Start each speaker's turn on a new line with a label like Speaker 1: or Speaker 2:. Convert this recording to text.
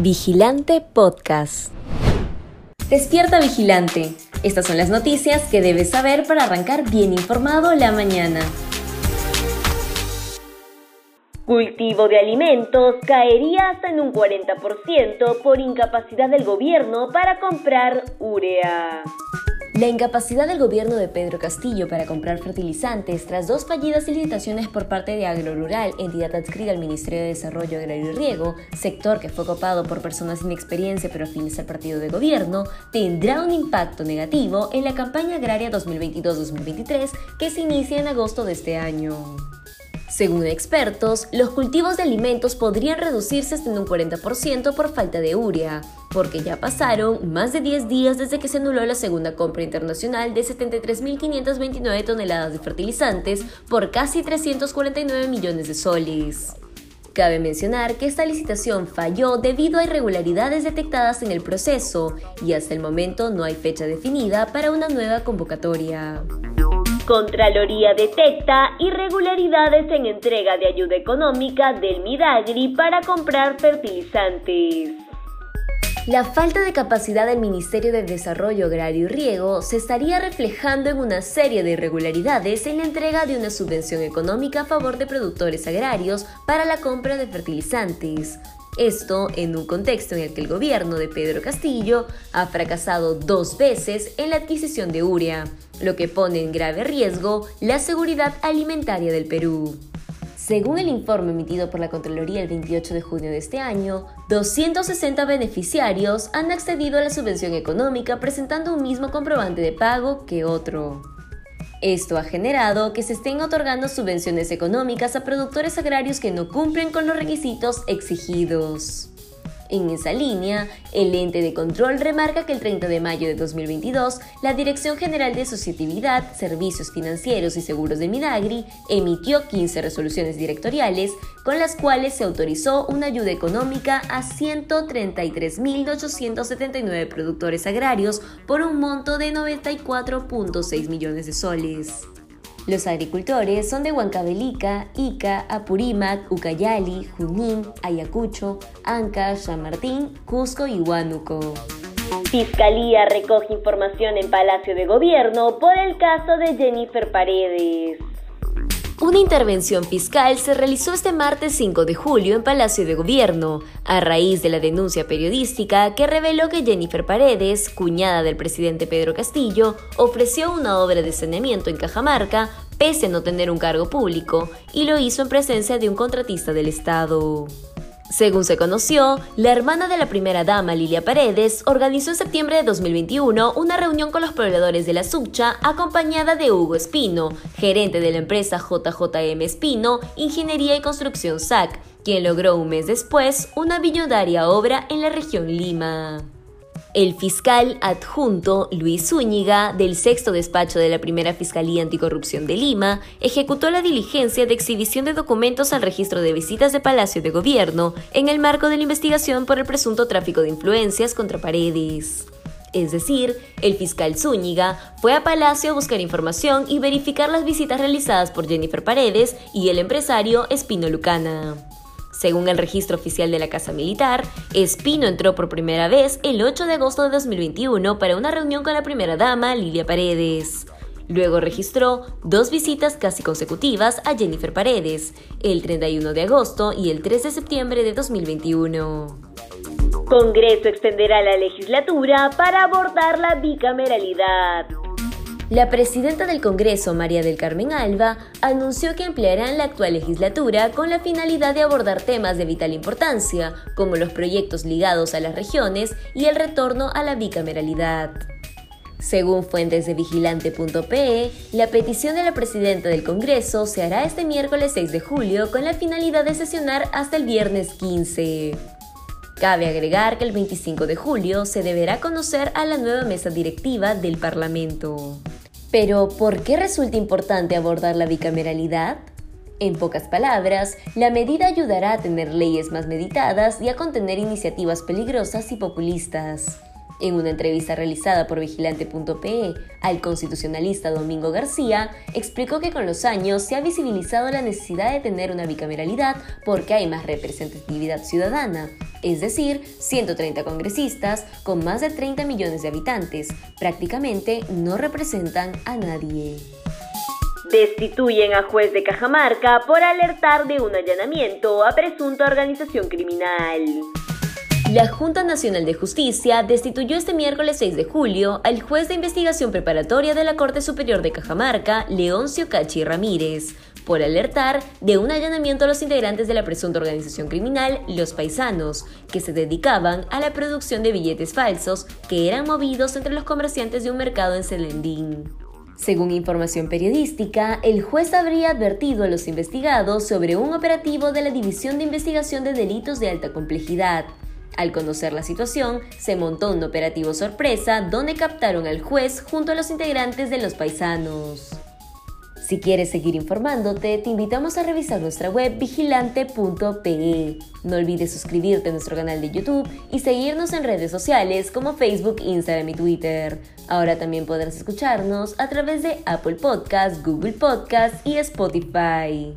Speaker 1: Vigilante Podcast. Despierta Vigilante. Estas son las noticias que debes saber para arrancar bien informado la mañana.
Speaker 2: Cultivo de alimentos caería hasta en un 40% por incapacidad del gobierno para comprar urea.
Speaker 1: La incapacidad del gobierno de Pedro Castillo para comprar fertilizantes tras dos fallidas licitaciones por parte de Agrorural, entidad adscrita al Ministerio de Desarrollo Agrario y Riego, sector que fue copado por personas sin experiencia pero afines al partido de gobierno, tendrá un impacto negativo en la campaña agraria 2022-2023 que se inicia en agosto de este año. Según expertos, los cultivos de alimentos podrían reducirse hasta en un 40% por falta de urea, porque ya pasaron más de 10 días desde que se anuló la segunda compra internacional de 73.529 toneladas de fertilizantes por casi 349 millones de soles. Cabe mencionar que esta licitación falló debido a irregularidades detectadas en el proceso y hasta el momento no hay fecha definida para una nueva convocatoria.
Speaker 2: Contraloría detecta irregularidades en entrega de ayuda económica del Midagri para comprar fertilizantes.
Speaker 1: La falta de capacidad del Ministerio de Desarrollo Agrario y Riego se estaría reflejando en una serie de irregularidades en la entrega de una subvención económica a favor de productores agrarios para la compra de fertilizantes, esto en un contexto en el que el gobierno de Pedro Castillo ha fracasado dos veces en la adquisición de urea, lo que pone en grave riesgo la seguridad alimentaria del Perú. Según el informe emitido por la Contraloría el 28 de junio de este año, 260 beneficiarios han accedido a la subvención económica presentando un mismo comprobante de pago que otro. Esto ha generado que se estén otorgando subvenciones económicas a productores agrarios que no cumplen con los requisitos exigidos. En esa línea, el ente de control remarca que el 30 de mayo de 2022, la Dirección General de Asociatividad, Servicios Financieros y Seguros de Midagri emitió 15 resoluciones directoriales con las cuales se autorizó una ayuda económica a 133.879 productores agrarios por un monto de 94.6 millones de soles. Los agricultores son de Huancavelica, Ica, Apurímac, Ucayali, Junín, Ayacucho, Anca, San Martín, Cusco y Huánuco.
Speaker 2: Fiscalía recoge información en Palacio de Gobierno por el caso de Jennifer Paredes.
Speaker 1: Una intervención fiscal se realizó este martes 5 de julio en Palacio de Gobierno, a raíz de la denuncia periodística que reveló que Jennifer Paredes, cuñada del presidente Pedro Castillo, ofreció una obra de saneamiento en Cajamarca pese a no tener un cargo público, y lo hizo en presencia de un contratista del Estado. Según se conoció, la hermana de la primera dama, Lilia Paredes, organizó en septiembre de 2021 una reunión con los proveedores de la Sucha acompañada de Hugo Espino, gerente de la empresa JJM Espino, Ingeniería y Construcción SAC, quien logró un mes después una billonaria obra en la región Lima. El fiscal adjunto Luis Zúñiga, del sexto despacho de la primera Fiscalía Anticorrupción de Lima, ejecutó la diligencia de exhibición de documentos al registro de visitas de Palacio de Gobierno en el marco de la investigación por el presunto tráfico de influencias contra Paredes. Es decir, el fiscal Zúñiga fue a Palacio a buscar información y verificar las visitas realizadas por Jennifer Paredes y el empresario Espino Lucana. Según el registro oficial de la Casa Militar, Espino entró por primera vez el 8 de agosto de 2021 para una reunión con la primera dama, Lilia Paredes. Luego registró dos visitas casi consecutivas a Jennifer Paredes, el 31 de agosto y el 3 de septiembre de 2021.
Speaker 2: Congreso extenderá la legislatura para abordar la bicameralidad.
Speaker 1: La presidenta del Congreso, María del Carmen Alba, anunció que emplearán la actual legislatura con la finalidad de abordar temas de vital importancia, como los proyectos ligados a las regiones y el retorno a la bicameralidad. Según fuentes de vigilante.pe, la petición de la presidenta del Congreso se hará este miércoles 6 de julio con la finalidad de sesionar hasta el viernes 15. Cabe agregar que el 25 de julio se deberá conocer a la nueva mesa directiva del Parlamento. Pero, ¿por qué resulta importante abordar la bicameralidad? En pocas palabras, la medida ayudará a tener leyes más meditadas y a contener iniciativas peligrosas y populistas. En una entrevista realizada por vigilante.pe al constitucionalista Domingo García, explicó que con los años se ha visibilizado la necesidad de tener una bicameralidad porque hay más representatividad ciudadana, es decir, 130 congresistas con más de 30 millones de habitantes. Prácticamente no representan a nadie.
Speaker 2: Destituyen a juez de Cajamarca por alertar de un allanamiento a presunta organización criminal.
Speaker 1: La Junta Nacional de Justicia destituyó este miércoles 6 de julio al juez de investigación preparatoria de la Corte Superior de Cajamarca, Leoncio Cachi Ramírez, por alertar de un allanamiento a los integrantes de la presunta organización criminal Los Paisanos, que se dedicaban a la producción de billetes falsos que eran movidos entre los comerciantes de un mercado en Selendín. Según información periodística, el juez habría advertido a los investigados sobre un operativo de la División de Investigación de Delitos de Alta Complejidad. Al conocer la situación, se montó un operativo sorpresa donde captaron al juez junto a los integrantes de los paisanos. Si quieres seguir informándote, te invitamos a revisar nuestra web vigilante.pe. No olvides suscribirte a nuestro canal de YouTube y seguirnos en redes sociales como Facebook, Instagram y Twitter. Ahora también podrás escucharnos a través de Apple Podcasts, Google Podcasts y Spotify.